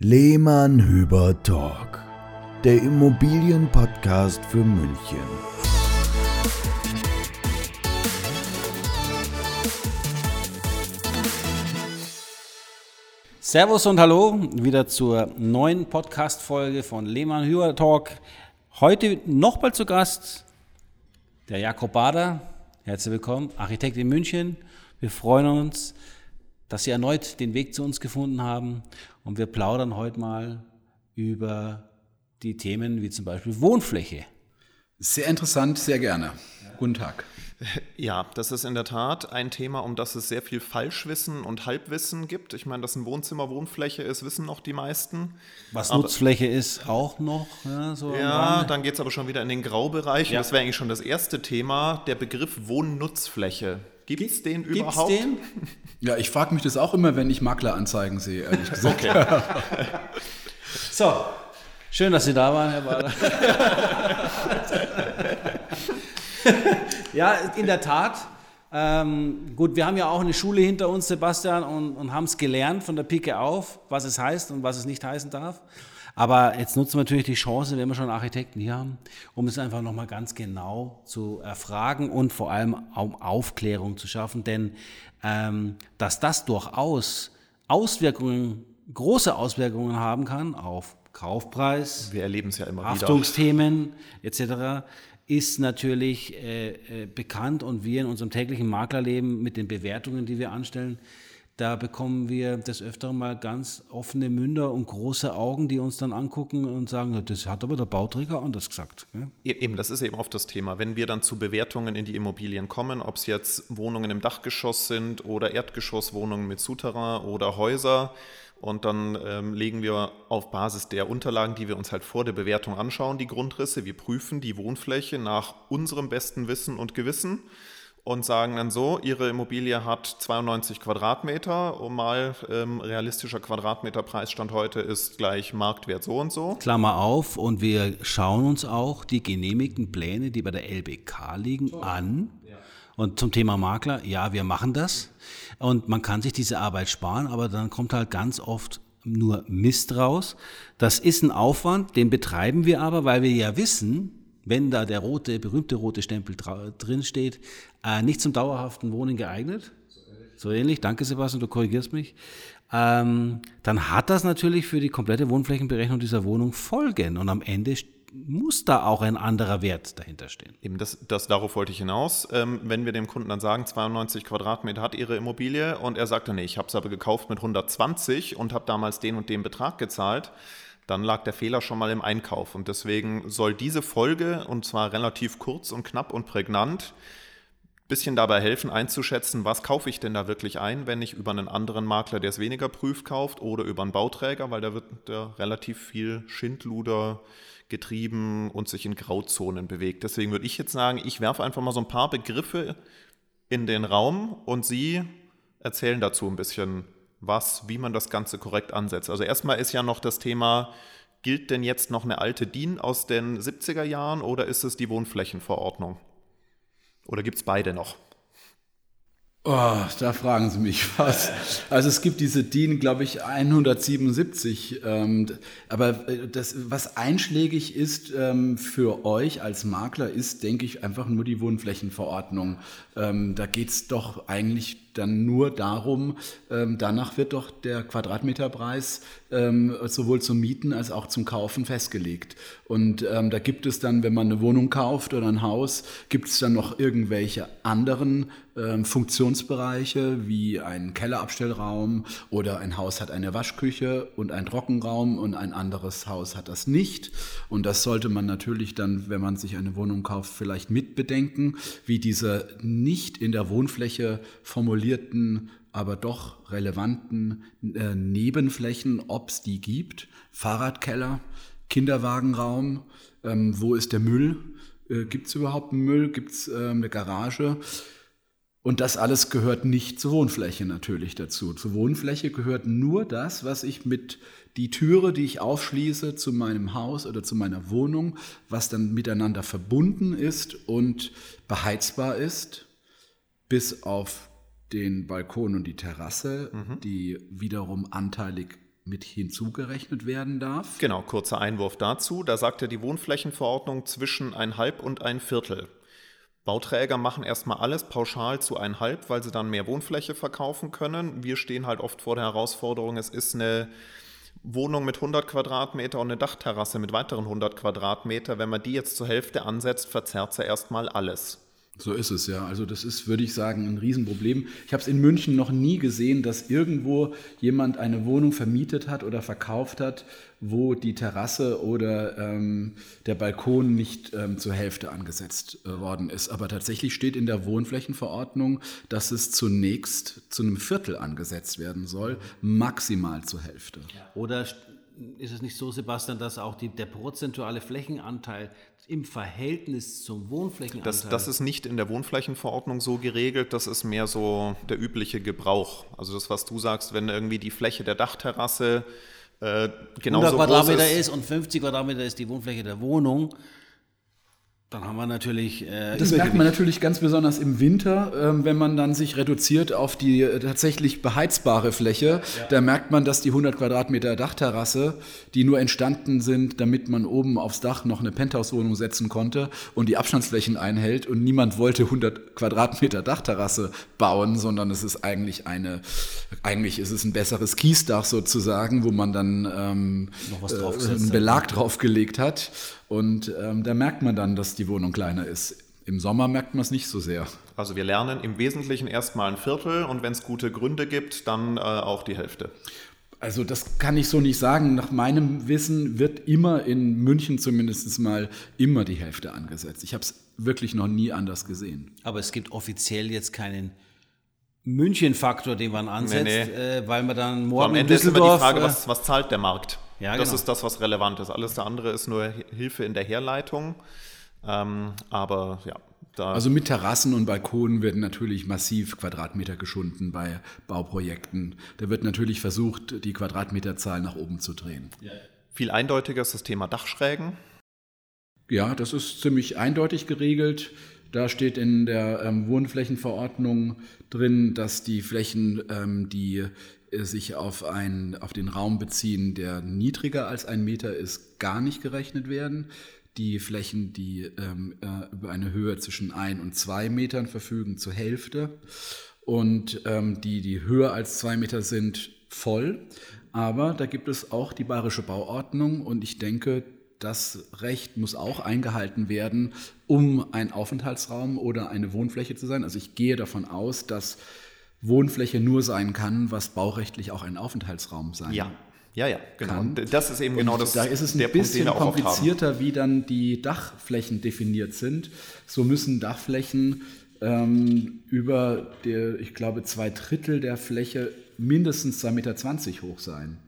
Lehmann Hüber Talk, der Immobilienpodcast für München. Servus und Hallo, wieder zur neuen Podcast-Folge von Lehmann Hüber Talk. Heute nochmal zu Gast der Jakob Bader. Herzlich willkommen, Architekt in München. Wir freuen uns, dass Sie erneut den Weg zu uns gefunden haben und wir plaudern heute mal über die Themen wie zum Beispiel Wohnfläche. Sehr interessant, sehr gerne. Guten Tag. Ja, das ist in der Tat ein Thema, um das es sehr viel Falschwissen und Halbwissen gibt. Ich meine, dass ein Wohnzimmer Wohnfläche ist, wissen noch die meisten. Was aber, Nutzfläche ist, auch noch. Ja, so ja dann geht es aber schon wieder in den Graubereich. Ja. Das wäre eigentlich schon das erste Thema, der Begriff Wohnnutzfläche. Gibt es den überhaupt? Gibt's den? Ja, ich frage mich das auch immer, wenn ich Makleranzeigen sehe, ehrlich gesagt. Okay. so, schön, dass Sie da waren, Herr Bader. ja, in der Tat. Ähm, gut, wir haben ja auch eine Schule hinter uns, Sebastian, und, und haben es gelernt von der Pike auf, was es heißt und was es nicht heißen darf. Aber jetzt nutzen wir natürlich die Chance, wenn wir schon Architekten hier haben, um es einfach nochmal ganz genau zu erfragen und vor allem um Aufklärung zu schaffen. Denn ähm, dass das durchaus Auswirkungen, große Auswirkungen haben kann auf Kaufpreis, wir erleben es ja immer Haftungsthemen etc., ist natürlich äh, äh, bekannt und wir in unserem täglichen Maklerleben mit den Bewertungen, die wir anstellen, da bekommen wir des Öfteren mal ganz offene Münder und große Augen, die uns dann angucken und sagen, das hat aber der Bauträger anders gesagt. E-, eben, das ist eben oft das Thema. Wenn wir dann zu Bewertungen in die Immobilien kommen, ob es jetzt Wohnungen im Dachgeschoss sind oder Erdgeschosswohnungen mit Souterrain oder Häuser, und dann ähm, legen wir auf Basis der Unterlagen, die wir uns halt vor der Bewertung anschauen, die Grundrisse. Wir prüfen die Wohnfläche nach unserem besten Wissen und Gewissen und sagen dann so, Ihre Immobilie hat 92 Quadratmeter und mal ähm, realistischer Quadratmeterpreisstand heute ist gleich Marktwert so und so. Klammer auf und wir schauen uns auch die genehmigten Pläne, die bei der LBK liegen, so. an. Und zum Thema Makler, ja, wir machen das. Und man kann sich diese Arbeit sparen, aber dann kommt halt ganz oft nur Mist raus. Das ist ein Aufwand, den betreiben wir aber, weil wir ja wissen, wenn da der rote, berühmte rote Stempel drin steht, äh, nicht zum dauerhaften Wohnen geeignet. So ähnlich, danke Sebastian, du korrigierst mich. Ähm, dann hat das natürlich für die komplette Wohnflächenberechnung dieser Wohnung Folgen und am Ende muss da auch ein anderer Wert dahinter stehen. Eben, das, das darauf wollte ich hinaus. Ähm, wenn wir dem Kunden dann sagen, 92 Quadratmeter hat Ihre Immobilie und er sagt dann, nee, ich habe es aber gekauft mit 120 und habe damals den und den Betrag gezahlt, dann lag der Fehler schon mal im Einkauf. Und deswegen soll diese Folge, und zwar relativ kurz und knapp und prägnant, ein bisschen dabei helfen einzuschätzen, was kaufe ich denn da wirklich ein, wenn ich über einen anderen Makler, der es weniger prüft, kauft oder über einen Bauträger, weil da wird da relativ viel Schindluder getrieben und sich in Grauzonen bewegt. Deswegen würde ich jetzt sagen, ich werfe einfach mal so ein paar Begriffe in den Raum und Sie erzählen dazu ein bisschen was, wie man das Ganze korrekt ansetzt. Also erstmal ist ja noch das Thema, gilt denn jetzt noch eine alte DIN aus den 70er Jahren oder ist es die Wohnflächenverordnung? Oder gibt es beide noch? Oh, da fragen Sie mich was. Also es gibt diese DIN, glaube ich, 177. Ähm, aber äh, das, was einschlägig ist ähm, für euch als Makler, ist, denke ich, einfach nur die Wohnflächenverordnung. Ähm, da geht es doch eigentlich dann nur darum, ähm, danach wird doch der Quadratmeterpreis ähm, sowohl zum Mieten als auch zum Kaufen festgelegt. Und ähm, da gibt es dann, wenn man eine Wohnung kauft oder ein Haus, gibt es dann noch irgendwelche anderen ähm, Funktionsbereiche wie ein Kellerabstellraum oder ein Haus hat eine Waschküche und einen Trockenraum und ein anderes Haus hat das nicht. Und das sollte man natürlich dann, wenn man sich eine Wohnung kauft, vielleicht mitbedenken, wie diese nicht in der Wohnfläche formulierten, aber doch relevanten äh, Nebenflächen, ob es die gibt. Fahrradkeller, Kinderwagenraum, ähm, wo ist der Müll? Äh, gibt es überhaupt einen Müll? Gibt es äh, eine Garage? Und das alles gehört nicht zur Wohnfläche natürlich dazu. Zur Wohnfläche gehört nur das, was ich mit die Türe, die ich aufschließe zu meinem Haus oder zu meiner Wohnung, was dann miteinander verbunden ist und beheizbar ist, bis auf den Balkon und die Terrasse, mhm. die wiederum anteilig mit hinzugerechnet werden darf. Genau, kurzer Einwurf dazu. Da sagt ja die Wohnflächenverordnung zwischen ein Halb und ein Viertel. Bauträger machen erstmal alles pauschal zu ein Halb, weil sie dann mehr Wohnfläche verkaufen können. Wir stehen halt oft vor der Herausforderung, es ist eine Wohnung mit 100 Quadratmeter und eine Dachterrasse mit weiteren 100 Quadratmeter. Wenn man die jetzt zur Hälfte ansetzt, verzerrt sie erstmal alles. So ist es ja. Also das ist, würde ich sagen, ein Riesenproblem. Ich habe es in München noch nie gesehen, dass irgendwo jemand eine Wohnung vermietet hat oder verkauft hat, wo die Terrasse oder ähm, der Balkon nicht ähm, zur Hälfte angesetzt äh, worden ist. Aber tatsächlich steht in der Wohnflächenverordnung, dass es zunächst zu einem Viertel angesetzt werden soll, maximal zur Hälfte. Oder ist es nicht so, Sebastian, dass auch die, der prozentuale Flächenanteil im Verhältnis zum Wohnflächenanteil. Das, das ist nicht in der Wohnflächenverordnung so geregelt, das ist mehr so der übliche Gebrauch. Also das, was du sagst, wenn irgendwie die Fläche der Dachterrasse äh, genauso 100 Quadratmeter groß ist und 50 Quadratmeter ist die Wohnfläche der Wohnung, dann haben wir natürlich. Äh, Das merkt man natürlich ganz besonders im Winter, ähm, wenn man dann sich reduziert auf die äh, tatsächlich beheizbare Fläche. Da merkt man, dass die 100 Quadratmeter Dachterrasse, die nur entstanden sind, damit man oben aufs Dach noch eine Penthouse-Wohnung setzen konnte und die Abstandsflächen einhält und niemand wollte 100 Quadratmeter Dachterrasse bauen, sondern es ist eigentlich eine, eigentlich ist es ein besseres Kiesdach sozusagen, wo man dann ähm, Noch was äh, einen. Belag draufgelegt hat. Und ähm, da merkt man dann, dass die Wohnung kleiner ist. Im Sommer merkt man es nicht so sehr. Also wir lernen im Wesentlichen erstmal ein Viertel und wenn es gute Gründe gibt, dann äh, auch die Hälfte. Also das kann ich so nicht sagen. Nach meinem Wissen wird immer in München zumindest mal immer die Hälfte angesetzt. Ich habe es wirklich noch nie anders gesehen. aber es gibt offiziell jetzt keinen München-Faktor, den man ansetzt, Nee, Äh, weil man dann So, morgen am in Ende ist immer die. Frage, äh, was, was zahlt der Markt? Ja, das genau. ist das, was relevant ist. Alles der andere ist nur Hilfe in der Herleitung. Ähm, aber ja, da Also mit Terrassen und Balkonen werden natürlich massiv Quadratmeter geschunden bei Bauprojekten. Da wird natürlich versucht, die Quadratmeterzahl nach oben zu drehen. viel eindeutiger ist das Thema Dachschrägen. Ja, das ist ziemlich eindeutig geregelt. Da steht in der ähm, Wohnflächenverordnung drin, dass die Flächen, ähm, die sich auf, ein, auf den Raum beziehen, der niedriger als ein Meter ist, gar nicht gerechnet werden. Die Flächen, die ähm, äh, über eine Höhe zwischen ein und zwei Metern verfügen, zur Hälfte. Und ähm, die, die höher als zwei Meter sind, voll. Aber da gibt es auch die bayerische Bauordnung und ich denke, das Recht muss auch eingehalten werden, um ein Aufenthaltsraum oder eine Wohnfläche zu sein. Also ich gehe davon aus, dass Wohnfläche nur sein kann, was baurechtlich auch ein Aufenthaltsraum sein Ja, ja, ja, genau. kann. Und das ist eben genau das. Da ist es ein Punkt, bisschen haben. komplizierter, wie dann die Dachflächen definiert sind. So müssen Dachflächen ähm, über, der, ich glaube, zwei Drittel der Fläche mindestens 2,20 Meter hoch sein.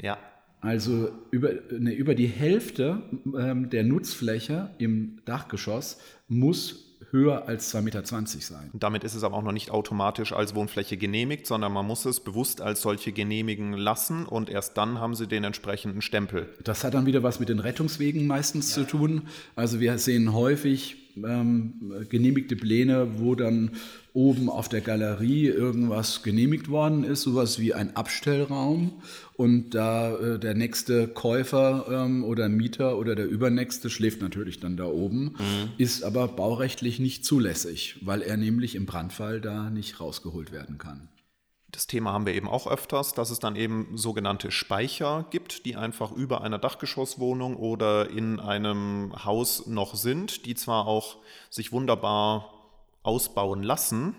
Ja, Also über, ne, über die Hälfte ähm, der Nutzfläche im Dachgeschoss muss höher als 2,20 Meter sein. Damit ist es aber auch noch nicht automatisch als Wohnfläche genehmigt, sondern man muss es bewusst als solche genehmigen lassen und erst dann haben sie den entsprechenden Stempel. Das hat dann wieder was mit den Rettungswegen meistens zu tun. Also wir sehen häufig ähm, genehmigte Pläne, wo dann oben auf der Galerie irgendwas genehmigt worden ist, sowas wie ein Abstellraum. Und da äh, der nächste Käufer ähm, oder Mieter oder der übernächste schläft natürlich dann da oben, ist aber baurechtlich nicht zulässig, weil er nämlich im Brandfall da nicht rausgeholt werden kann. Das Thema haben wir eben auch öfters, dass es dann eben sogenannte Speicher gibt, die einfach über einer Dachgeschosswohnung oder in einem Haus noch sind, die zwar auch sich wunderbar ausbauen lassen.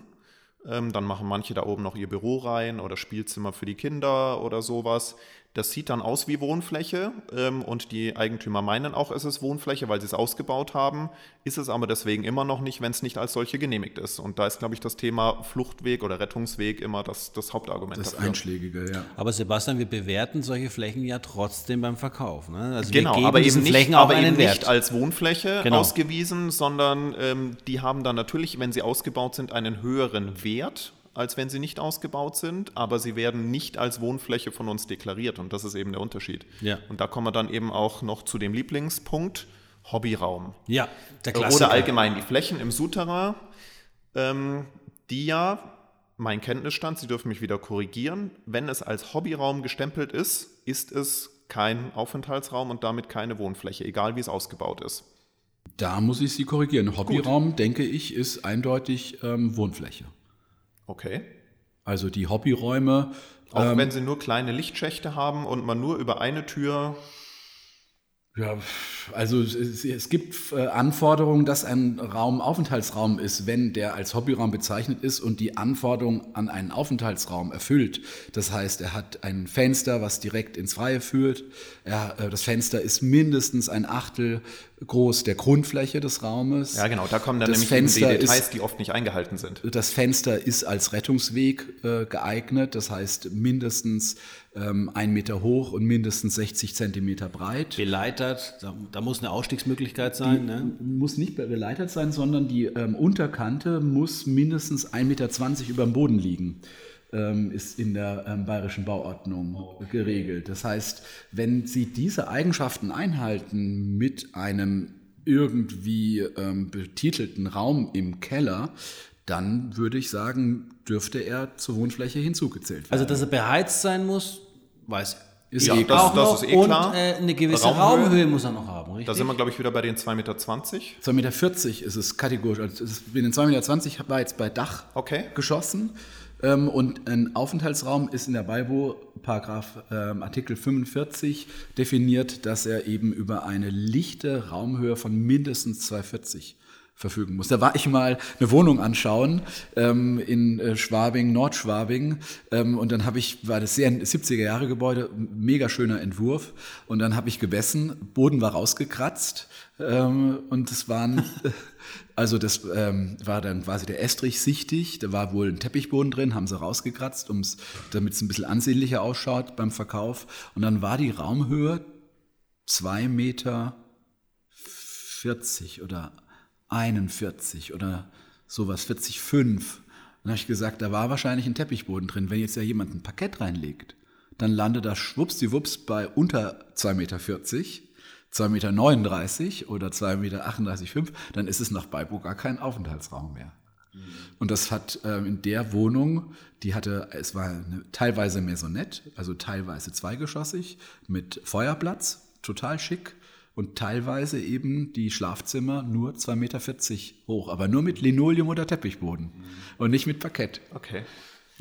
Ähm, dann machen manche da oben noch ihr Büro rein oder Spielzimmer für die Kinder oder sowas. Das sieht dann aus wie Wohnfläche ähm, und die Eigentümer meinen auch, es ist Wohnfläche, weil sie es ausgebaut haben. Ist es aber deswegen immer noch nicht, wenn es nicht als solche genehmigt ist. Und da ist, glaube ich, das Thema Fluchtweg oder Rettungsweg immer das, das Hauptargument Das dafür. Einschlägige, ja. Aber Sebastian, wir bewerten solche Flächen ja trotzdem beim Verkauf. Ne? Also Genau, wir geben aber eben, nicht, aber einen eben Wert. nicht als Wohnfläche Genau. ausgewiesen, sondern ähm, die haben dann natürlich, wenn sie ausgebaut sind, einen höheren Wert, als wenn sie nicht ausgebaut sind, aber sie werden nicht als Wohnfläche von uns deklariert und das ist eben der Unterschied. Ja. Und da kommen wir dann eben auch noch zu dem Lieblingspunkt, Hobbyraum. ja, der Klassiker. Oder allgemein die Flächen im Souterrain, ähm, die ja mein Kenntnisstand, Sie dürfen mich wieder korrigieren, wenn es als Hobbyraum gestempelt ist, ist es kein Aufenthaltsraum und damit keine Wohnfläche, egal wie es ausgebaut ist. Da muss ich Sie korrigieren. Hobbyraum, denke ich, ist eindeutig ähm, Wohnfläche. Okay. Also die Hobbyräume. Auch ähm, wenn sie nur kleine Lichtschächte haben und man nur über eine Tür. Ja, also es, es gibt äh, Anforderungen, dass ein Raum Aufenthaltsraum ist, wenn der als Hobbyraum bezeichnet ist und die Anforderungen an einen Aufenthaltsraum erfüllt. Das heißt, er hat ein Fenster, was direkt ins Freie führt. Er, äh, das Fenster ist mindestens ein Achtel groß der Grundfläche des Raumes. Ja, genau, da kommen dann Das nämlich eben die Fenster Details, ist- die oft nicht eingehalten sind. Das Fenster ist als Rettungsweg äh, geeignet, das heißt mindestens ähm, ein Meter hoch und mindestens 60 Zentimeter breit. Beleitert, da, da muss eine Ausstiegsmöglichkeit sein. Ne? Muss nicht geleitert sein, sondern die ähm, Unterkante muss mindestens 1,20 Meter über dem Boden liegen. Ähm, ist in der ähm, bayerischen Bauordnung geregelt. Das heißt, wenn Sie diese Eigenschaften einhalten mit einem irgendwie ähm, betitelten Raum im Keller, dann würde ich sagen, dürfte er zur Wohnfläche hinzugezählt werden. Also, dass er beheizt sein muss, weiß Ist ich eh klar. auch Das- das noch. ist eh Und klar. äh, eine gewisse Raumhöhe. Raumhöhe. muss er noch haben, richtig? Da sind wir, glaube ich, wieder bei den 2,20 Meter. 2,40 Meter ist es kategorisch. Also es ist, in den 2,20 Meter war jetzt bei Dach Okay. geschossen. Ähm, und ein Aufenthaltsraum ist in der BIBO, Paragraph ähm, Artikel 45, definiert, dass er eben über eine lichte Raumhöhe von mindestens 2,40 verfügen muss. Da war ich mal eine Wohnung anschauen ähm, in äh, Schwabing, Nordschwabing. Ähm, und dann habe ich, war das sehr 70er Jahre Gebäude, mega schöner Entwurf. Und dann habe ich gemessen, Boden war rausgekratzt. Ähm, und es waren, also das ähm, war dann quasi der Estrich sichtig. Da war wohl ein Teppichboden drin, haben sie rausgekratzt, damit es ein bisschen ansehnlicher ausschaut beim Verkauf. Und dann war die Raumhöhe zwei Meter 40 oder 41 oder sowas, 40,5. Dann habe ich gesagt, da war wahrscheinlich ein Teppichboden drin. Wenn jetzt ja jemand ein Parkett reinlegt, dann landet das schwuppsdiwupps bei unter 2,40 Meter, 2,39 Meter oder 2,38,5 Meter, dann ist es nach Beibo gar kein Aufenthaltsraum mehr. Und das hat ähm, in der Wohnung, die hatte, es war eine, teilweise Maisonette, also teilweise zweigeschossig mit Feuerplatz, total schick. Und teilweise eben die Schlafzimmer nur 2,40 Meter hoch, aber nur mit Linoleum oder Teppichboden und nicht mit Parkett. Okay.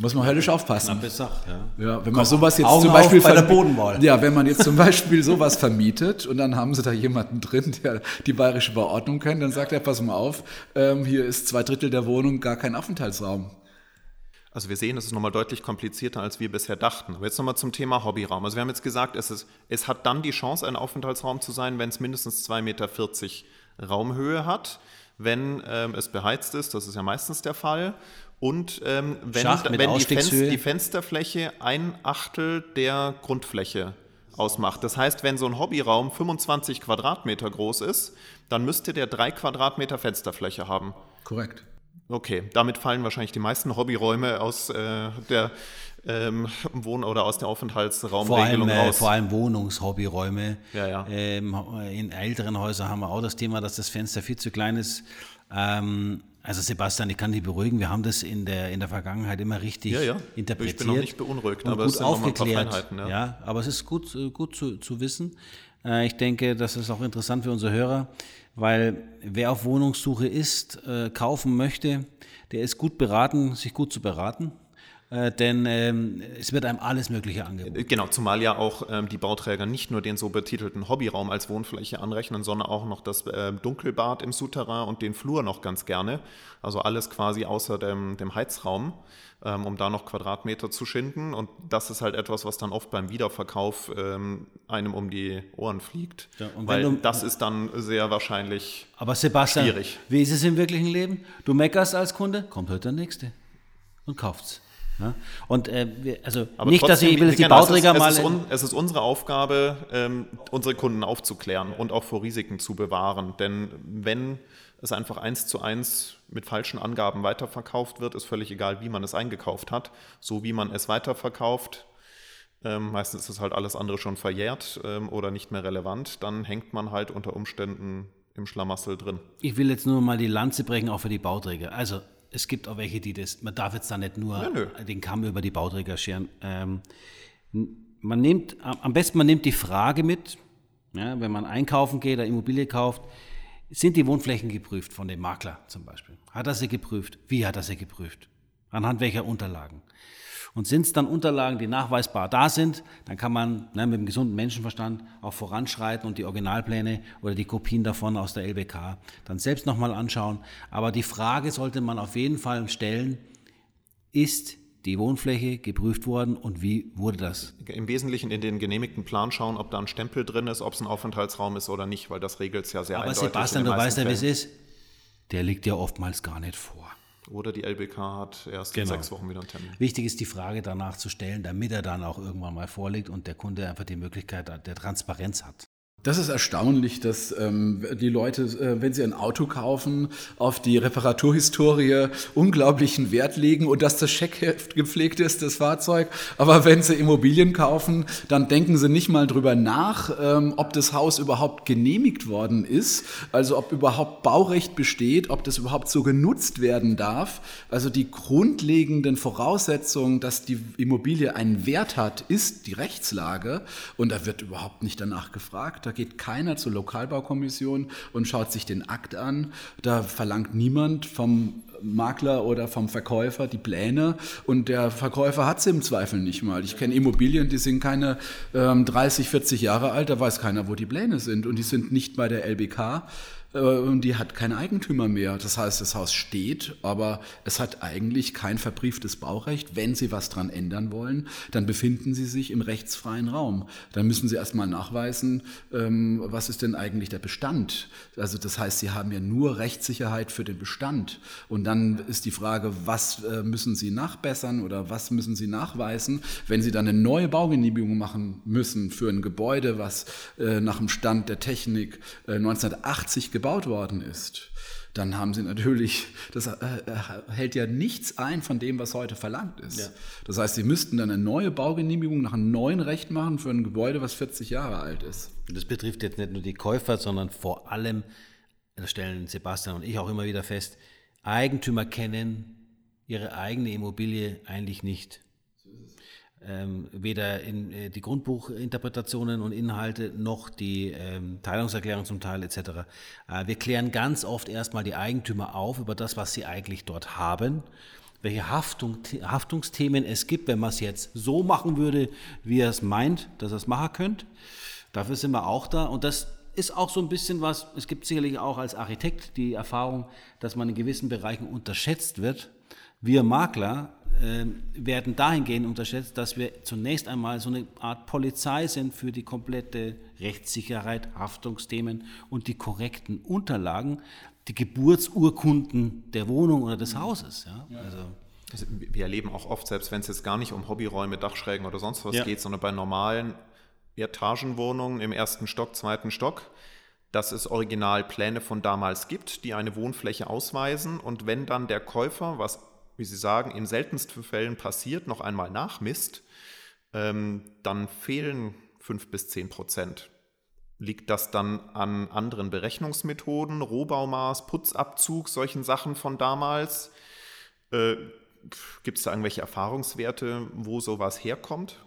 Muss man höllisch aufpassen. Bis Sach, ja. Ja, wenn man sowas jetzt Augen zum Beispiel bei der Bodenwahl. Ja, wenn man jetzt zum Beispiel sowas vermietet und dann haben sie da jemanden drin, der die bayerische Verordnung kennt, dann sagt er, pass mal auf, ähm, hier ist zwei Drittel der Wohnung gar kein Aufenthaltsraum. Also wir sehen, es ist nochmal deutlich komplizierter, als wir bisher dachten. Aber jetzt nochmal zum Thema Hobbyraum. Also wir haben jetzt gesagt, es, ist, es hat dann die Chance, ein Aufenthaltsraum zu sein, wenn es mindestens 2,40 Meter Raumhöhe hat, wenn ähm, es beheizt ist, das ist ja meistens der Fall. Und ähm, wenn, wenn die, Fenster, die Fensterfläche ein Achtel der Grundfläche ausmacht. Das heißt, wenn so ein Hobbyraum 25 Quadratmeter groß ist, dann müsste der drei Quadratmeter Fensterfläche haben. Korrekt. Okay, damit fallen wahrscheinlich die meisten Hobbyräume aus äh, der ähm, Wohn- oder aus der Vor allem, Aufenthaltsraumregelung äh, raus. vor allem Wohnungshobbyräume. Ja, ja. Ähm, in älteren Häusern haben wir auch das Thema, dass das Fenster viel zu klein ist. Ähm, also Sebastian, ich kann dich beruhigen, wir haben das in der, in der Vergangenheit immer richtig Ja, ja. interpretiert. Ich bin noch nicht beunruhigt, aber gut es sind aufgeklärt. Ja. ja. aber es ist gut, äh, gut zu, zu wissen. Äh, Ich denke, das ist auch interessant für unsere Hörer, weil wer auf Wohnungssuche ist, äh, kaufen möchte, der ist gut beraten, sich gut zu beraten. Äh, Denn ähm, es wird einem alles Mögliche angeboten. Genau, zumal ja auch ähm, die Bauträger nicht nur den so betitelten Hobbyraum als Wohnfläche anrechnen, sondern auch noch das äh, Dunkelbad im Souterrain und den Flur noch ganz gerne. Also alles quasi außer dem, dem Heizraum, ähm, um da noch Quadratmeter zu schinden. Und das ist halt etwas, was dann oft beim Wiederverkauf ähm, einem um die Ohren fliegt. Ja, weil du- das ist dann sehr wahrscheinlich Aber Sebastian, Schwierig. wie ist es im wirklichen Leben? Du meckerst als Kunde, kommt heute der Nächste und kauft's. Ja? Und äh, also Aber nicht, dass ich, ich will die Bauträger es mal. ist, es, ist es ist unsere Aufgabe, ähm, unsere Kunden aufzuklären und auch vor Risiken zu bewahren. Denn wenn es einfach eins zu eins mit falschen Angaben weiterverkauft wird, ist völlig egal, wie man es eingekauft hat. So wie man es weiterverkauft, ähm, meistens ist es halt alles andere schon verjährt ähm, oder nicht mehr relevant, dann hängt man halt unter Umständen im Schlamassel drin. ich will jetzt nur mal die Lanze brechen, auch für die Bauträger. Also es gibt auch welche, die das, man darf jetzt da nicht nur Ja, nö. den Kamm über die Bauträger scheren. Ähm, man nimmt, am besten man nimmt die Frage mit, ja, wenn man einkaufen geht, eine Immobilie kauft, sind die Wohnflächen geprüft von dem Makler zum Beispiel? Hat er sie geprüft? Wie hat er sie geprüft? Anhand welcher Unterlagen? Und sind es dann Unterlagen, die nachweisbar da sind, dann kann man ne, mit dem gesunden Menschenverstand auch voranschreiten und die Originalpläne oder die Kopien davon aus der LBK dann selbst nochmal anschauen. Aber die Frage sollte man auf jeden Fall stellen, ist die Wohnfläche geprüft worden und wie wurde das? Im Wesentlichen in den genehmigten Plan schauen, ob da ein Stempel drin ist, ob es ein Aufenthaltsraum ist oder nicht, weil das regelt es ja sehr Aber eindeutig. Sebastian, in du weißt ja, wie es ist. Der liegt ja oftmals gar nicht vor. Oder die LBK hat erst in Genau. sechs Wochen wieder einen Termin. Wichtig ist die Frage danach zu stellen, damit er dann auch irgendwann mal vorliegt und der Kunde einfach die Möglichkeit der Transparenz hat. Das ist erstaunlich, dass ähm, die Leute, äh, wenn sie ein Auto kaufen, auf die Reparaturhistorie unglaublichen Wert legen und dass das Scheckheft gepflegt ist, das Fahrzeug. Aber wenn sie Immobilien kaufen, dann denken sie nicht mal drüber nach, ähm, ob das Haus überhaupt genehmigt worden ist, also ob überhaupt Baurecht besteht, ob das überhaupt so genutzt werden darf. Also die grundlegenden Voraussetzungen, dass die Immobilie einen Wert hat, ist die Rechtslage und da wird überhaupt nicht danach gefragt. Da geht keiner zur Lokalbaukommission und schaut sich den Akt an. Da verlangt niemand vom Makler oder vom Verkäufer die Pläne und der Verkäufer hat sie im Zweifel nicht mal. Ich kenne Immobilien, die sind keine ähm, 30, 40 Jahre alt, da weiß keiner, wo die Pläne sind und die sind nicht bei der LBK und die hat keinen Eigentümer mehr. Das heißt, das Haus steht, aber es hat eigentlich kein verbrieftes Baurecht. Wenn Sie was dran ändern wollen, dann befinden Sie sich im rechtsfreien Raum. Dann müssen Sie erstmal nachweisen, ähm, was ist denn eigentlich der Bestand. Also das heißt, Sie haben ja nur Rechtssicherheit für den Bestand. Und dann ist die Frage, was äh, müssen Sie nachbessern oder was müssen Sie nachweisen, wenn Sie dann eine neue Baugenehmigung machen müssen für ein Gebäude, was äh, nach dem Stand der Technik äh, 1980 gebaut worden ist. Dann haben sie natürlich, das äh, äh, hält ja nichts ein von dem, was heute verlangt ist. Ja. Das heißt, sie müssten dann eine neue Baugenehmigung nach einem neuen Recht machen für ein Gebäude, was 40 Jahre alt ist. Und das betrifft jetzt nicht nur die Käufer, sondern vor allem, das stellen Sebastian und ich auch immer wieder fest, Eigentümer kennen ihre eigene Immobilie eigentlich nicht. Ähm, weder in äh, die Grundbuchinterpretationen und Inhalte noch die ähm, Teilungserklärung zum Teil etc. Äh, wir klären ganz oft erstmal die Eigentümer auf über das, was sie eigentlich dort haben, welche Haftung, Haftungsthemen es gibt, wenn man es jetzt so machen würde, wie er es meint, dass er es machen könnte. Dafür sind wir auch da und das ist auch so ein bisschen was, es gibt sicherlich auch als Architekt die Erfahrung, dass man in gewissen Bereichen unterschätzt wird. Wir Makler äh, werden dahingehend unterschätzt, dass wir zunächst einmal so eine Art Polizei sind für die komplette Rechtssicherheit, Haftungsthemen und die korrekten Unterlagen, die Geburtsurkunden der Wohnung oder des Hauses. Ja? Also, Also, wir erleben auch oft, selbst wenn es jetzt gar nicht um Hobbyräume, Dachschrägen oder sonst was Ja. geht, sondern bei normalen Etagenwohnungen im ersten Stock, zweiten Stock, dass es Originalpläne von damals gibt, die eine Wohnfläche ausweisen. Und wenn dann der Käufer, was, wie Sie sagen, in seltensten Fällen passiert, noch einmal nachmisst, ähm, dann fehlen fünf bis zehn Prozent. Liegt das dann an anderen Berechnungsmethoden, Rohbaumaß, Putzabzug, solchen Sachen von damals? Äh, Gibt es da irgendwelche Erfahrungswerte, wo sowas herkommt?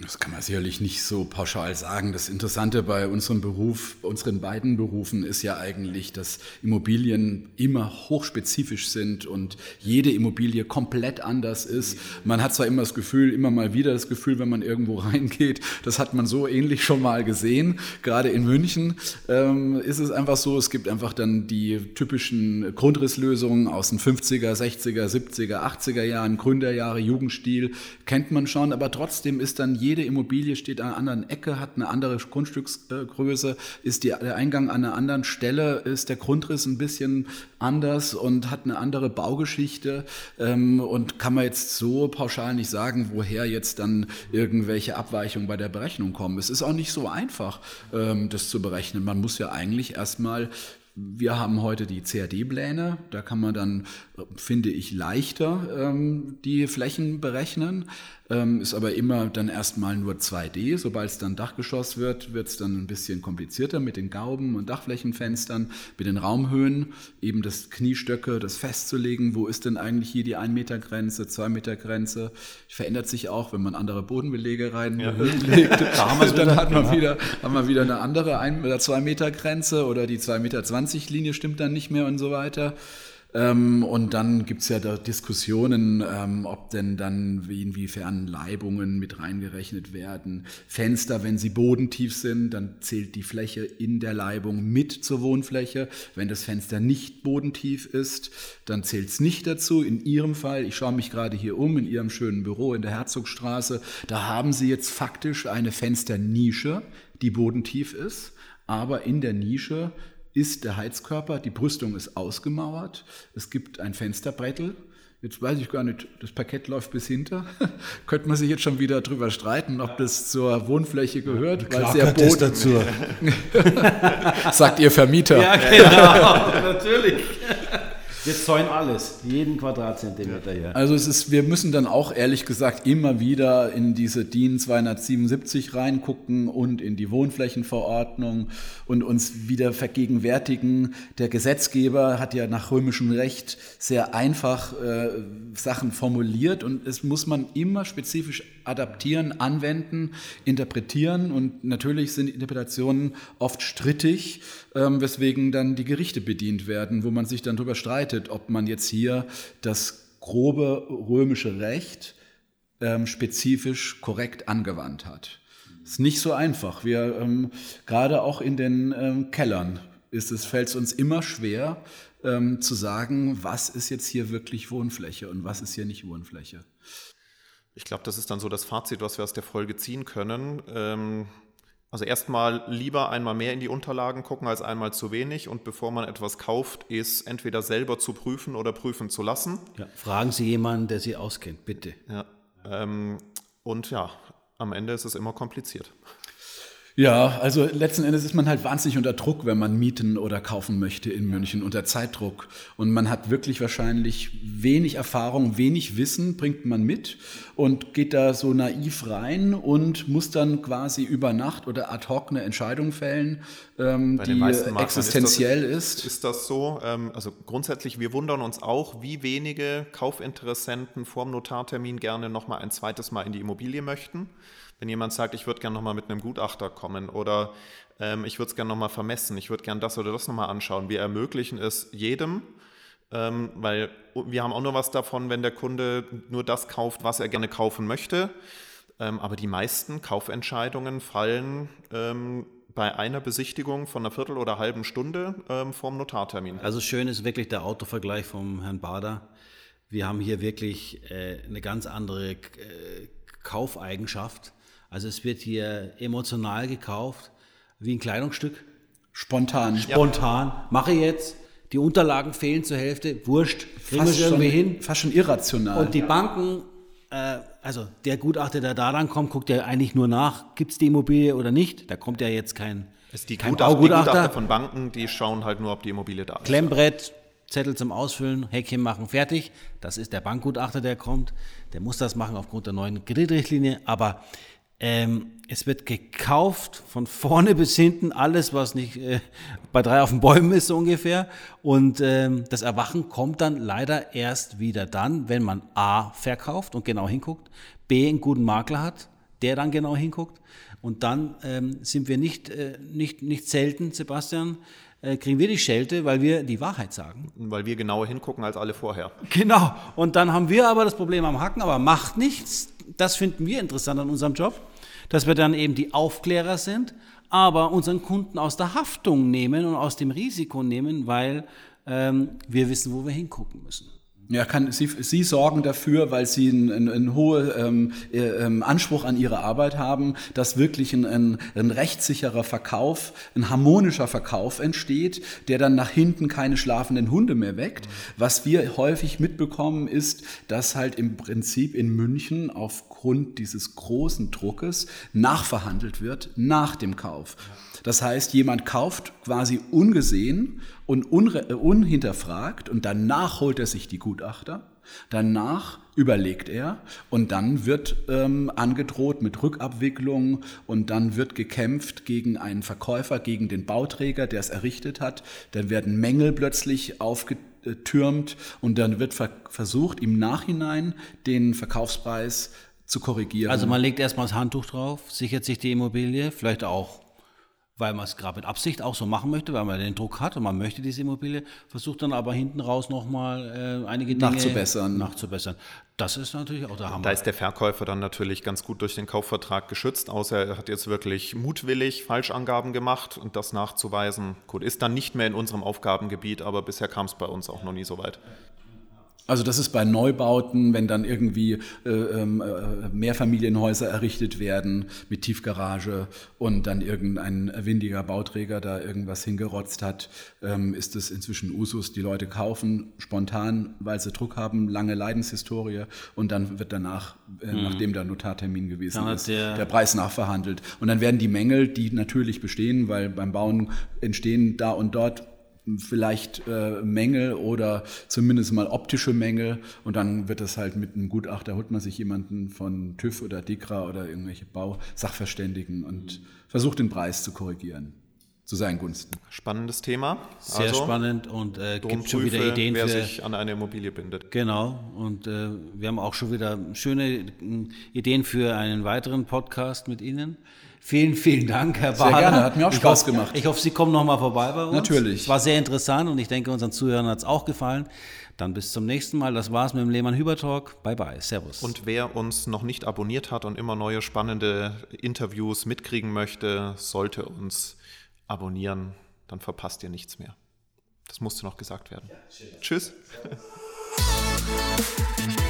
Das kann man sicherlich nicht so pauschal sagen. Das Interessante bei unserem Beruf, unseren beiden Berufen ist ja eigentlich, dass Immobilien immer hochspezifisch sind und jede Immobilie komplett anders ist. Man hat zwar immer das Gefühl, immer mal wieder das Gefühl, wenn man irgendwo reingeht, das hat man so ähnlich schon mal gesehen. Gerade in München ähm, ist es einfach so, es gibt einfach dann die typischen Grundrisslösungen aus den 50er, 60er, 70er, 80er Jahren, Gründerjahre, Jugendstil, kennt man schon, aber trotzdem ist dann jede Immobilie steht an einer anderen Ecke, hat eine andere Grundstücksgröße, ist die, der Eingang an einer anderen Stelle, ist der Grundriss ein bisschen anders und hat eine andere Baugeschichte ähm, und kann man jetzt so pauschal nicht sagen, woher jetzt dann irgendwelche Abweichungen bei der Berechnung kommen. Es ist auch nicht so einfach, ähm, das zu berechnen. Man muss ja eigentlich erstmal wir haben heute die CAD-Pläne, da kann man dann, äh, finde ich, leichter ähm, die Flächen berechnen. Ähm, ist aber immer dann erstmal nur 2D. Sobald es dann Dachgeschoss wird, wird es dann ein bisschen komplizierter mit den Gauben und Dachflächenfenstern, mit den Raumhöhen, eben das Kniestöcke, das festzulegen, wo ist denn eigentlich hier die 1 Meter Grenze, 2 Meter Grenze. Verändert sich auch, wenn man andere Bodenbelege reinlegt. Ja. da dann hat man genau. wieder, haben wir wieder eine andere 1 oder 2 Meter Grenze oder die 2,20 Meter Linie stimmt dann nicht mehr und so weiter. Ähm, und dann gibt es ja da Diskussionen, ähm, ob denn dann inwiefern Leibungen mit reingerechnet werden. Fenster, wenn sie bodentief sind, dann zählt die Fläche in der Leibung mit zur Wohnfläche. Wenn das Fenster nicht bodentief ist, dann zählt es nicht dazu. In Ihrem Fall, ich schaue mich gerade hier um, in Ihrem schönen Büro in der Herzogstraße, da haben Sie jetzt faktisch eine Fensternische, die bodentief ist. Aber in der Nische ist der Heizkörper, die Brüstung ist ausgemauert, es gibt ein Fensterbrettel. Jetzt weiß ich gar nicht, das Parkett läuft bis hinter. Könnte man sich jetzt schon wieder drüber streiten, ob das zur Wohnfläche gehört, weil sehr Boden dazu. Sagt Ihr Vermieter. Ja, genau, natürlich. Wir zäunen alles, jeden Quadratzentimeter hier. Also es ist, wir müssen dann auch ehrlich gesagt immer wieder in diese DIN 277 reingucken und in die Wohnflächenverordnung und uns wieder vergegenwärtigen. Der Gesetzgeber hat ja nach römischem Recht sehr einfach äh, Sachen formuliert und es muss man immer spezifisch adaptieren, anwenden, interpretieren und natürlich sind Interpretationen oft strittig, ähm, weswegen dann die Gerichte bedient werden, wo man sich dann darüber streitet, ob man jetzt hier das grobe römische Recht ähm, spezifisch korrekt angewandt hat. Ist nicht so einfach. Wir ähm, gerade auch in den ähm, Kellern ist es fällt es uns immer schwer ähm, zu sagen, was ist jetzt hier wirklich Wohnfläche und was ist hier nicht Wohnfläche. Ich glaube, das ist dann so das Fazit, was wir aus der Folge ziehen können. Ähm, also erstmal lieber einmal mehr in die Unterlagen gucken als einmal zu wenig und bevor man etwas kauft, ist entweder selber zu prüfen oder prüfen zu lassen. Ja, fragen Sie jemanden, der Sie auskennt, bitte. Ja, ähm, und ja, am Ende ist es immer kompliziert. Ja, also letzten Endes ist man halt wahnsinnig unter Druck, wenn man mieten oder kaufen möchte in München, unter Zeitdruck. Und man hat wirklich wahrscheinlich wenig Erfahrung, wenig Wissen bringt man mit und geht da so naiv rein und muss dann quasi über Nacht oder ad hoc eine Entscheidung fällen, ähm, die existenziell ist, das, ist. Das so? Ähm, also grundsätzlich, wir wundern uns auch, wie wenige Kaufinteressenten vorm Notartermin gerne nochmal ein zweites Mal in die Immobilie möchten wenn jemand sagt, ich würde gerne nochmal mit einem Gutachter kommen oder ähm, ich würde es gerne nochmal vermessen, ich würde gerne das oder das nochmal anschauen. Wir ermöglichen es jedem, ähm, weil wir haben auch nur was davon, wenn der Kunde nur das kauft, was er gerne kaufen möchte. Ähm, aber die meisten Kaufentscheidungen fallen ähm, bei einer Besichtigung von einer Viertel oder halben Stunde ähm, vorm Notartermin. Also schön ist wirklich der Autovergleich vom Herrn Bader. Wir haben hier wirklich äh, eine ganz andere äh, Kaufeigenschaft also es wird hier emotional gekauft, wie ein Kleidungsstück. Spontan. Spontan. Ja. Mache jetzt. Die Unterlagen fehlen zur Hälfte. Wurscht. Kriegen wir es irgendwie hin. Fast schon irrational. Und die Banken, äh, also der Gutachter, der da dann kommt, guckt ja eigentlich nur nach, gibt es die Immobilie oder nicht. Da kommt ja jetzt kein, ist die, kein Gutachter, die Gutachter von Banken, die schauen halt nur, ob die Immobilie da ist. Klemmbrett, Zettel zum Ausfüllen, Häkchen machen, fertig. Das ist der Bankgutachter, der kommt. Der muss das machen aufgrund der neuen Kreditrichtlinie. Aber ähm, es wird gekauft von vorne bis hinten, alles, was nicht äh, bei drei auf den Bäumen ist, so ungefähr. Und ähm, das Erwachen kommt dann leider erst wieder dann, wenn man A verkauft und genau hinguckt, B einen guten Makler hat, der dann genau hinguckt. Und dann ähm, sind wir nicht, äh, nicht, nicht selten, Sebastian, äh, kriegen wir die Schelte, weil wir die Wahrheit sagen. Weil wir genauer hingucken als alle vorher. Genau. Und dann haben wir aber das Problem am Hacken, aber macht nichts das finden wir interessant an unserem Job, dass wir dann eben die Aufklärer sind, aber unseren Kunden aus der Haftung nehmen und aus dem Risiko nehmen, weil ähm, wir wissen, wo wir hingucken müssen. Ja, kann, Sie, Sie sorgen dafür, weil Sie einen, einen, einen hohen ähm, äh, ähm, Anspruch an Ihre Arbeit haben, dass wirklich ein, ein, ein rechtssicherer Verkauf, ein harmonischer Verkauf entsteht, der dann nach hinten keine schlafenden Hunde mehr weckt. Was wir häufig mitbekommen ist, dass halt im Prinzip in München aufgrund dieses großen Druckes nachverhandelt wird nach dem Kauf. Das heißt, jemand kauft quasi ungesehen und unhinterfragt und danach holt er sich die Gutachter Danach überlegt er und dann wird ähm, angedroht mit Rückabwicklung und dann wird gekämpft gegen einen Verkäufer, gegen den Bauträger, der es errichtet hat. Dann werden Mängel plötzlich aufgetürmt und dann wird ver versucht, im Nachhinein den Verkaufspreis zu korrigieren. Also man legt erstmal das Handtuch drauf, sichert sich die Immobilie, vielleicht auch weil man es gerade mit Absicht auch so machen möchte, weil man den Druck hat und man möchte diese Immobilie, versucht dann aber hinten raus nochmal äh, einige Dinge nachzubessern. nachzubessern. Das ist natürlich auch der Hammer. Da ist der Verkäufer dann natürlich ganz gut durch den Kaufvertrag geschützt, außer er hat jetzt wirklich mutwillig Falschangaben gemacht und das nachzuweisen, gut, ist dann nicht mehr in unserem Aufgabengebiet, aber bisher kam es bei uns auch noch nie so weit. Also das ist bei Neubauten, wenn dann irgendwie äh, ähm, äh, Mehrfamilienhäuser errichtet werden mit Tiefgarage und dann irgendein windiger Bauträger da irgendwas hingerotzt hat, ähm, ist es inzwischen Usus. Die Leute kaufen spontan, weil sie Druck haben, lange Leidenshistorie und dann wird danach, äh, mhm. nachdem der Notartermin gewesen dann ist, der, der Preis nachverhandelt. Und dann werden die Mängel, die natürlich bestehen, weil beim Bauen entstehen da und dort vielleicht äh, Mängel oder zumindest mal optische Mängel und dann wird das halt mit einem Gutachter, holt man sich jemanden von TÜV oder DIKRA oder irgendwelche Bausachverständigen und versucht den Preis zu korrigieren zu seinen Gunsten. Spannendes Thema. Sehr also, spannend und äh, gibt schon wieder Ideen wer für, sich an eine Immobilie bindet. Genau und äh, wir haben auch schon wieder schöne äh, Ideen für einen weiteren Podcast mit Ihnen. Vielen, vielen Dank, Herr Bader. Sehr gerne, hat mir auch Spaß hoffe, gemacht. Ich hoffe, Sie kommen noch mal vorbei bei uns. Natürlich. Es war sehr interessant und ich denke, unseren Zuhörern hat es auch gefallen. Dann bis zum nächsten Mal. Das war's mit dem Lehmann-Hüber-Talk. Bye, bye. Servus. Und wer uns noch nicht abonniert hat und immer neue spannende Interviews mitkriegen möchte, sollte uns abonnieren. Dann verpasst ihr nichts mehr. Das musste noch gesagt werden. Ja, Tschüss.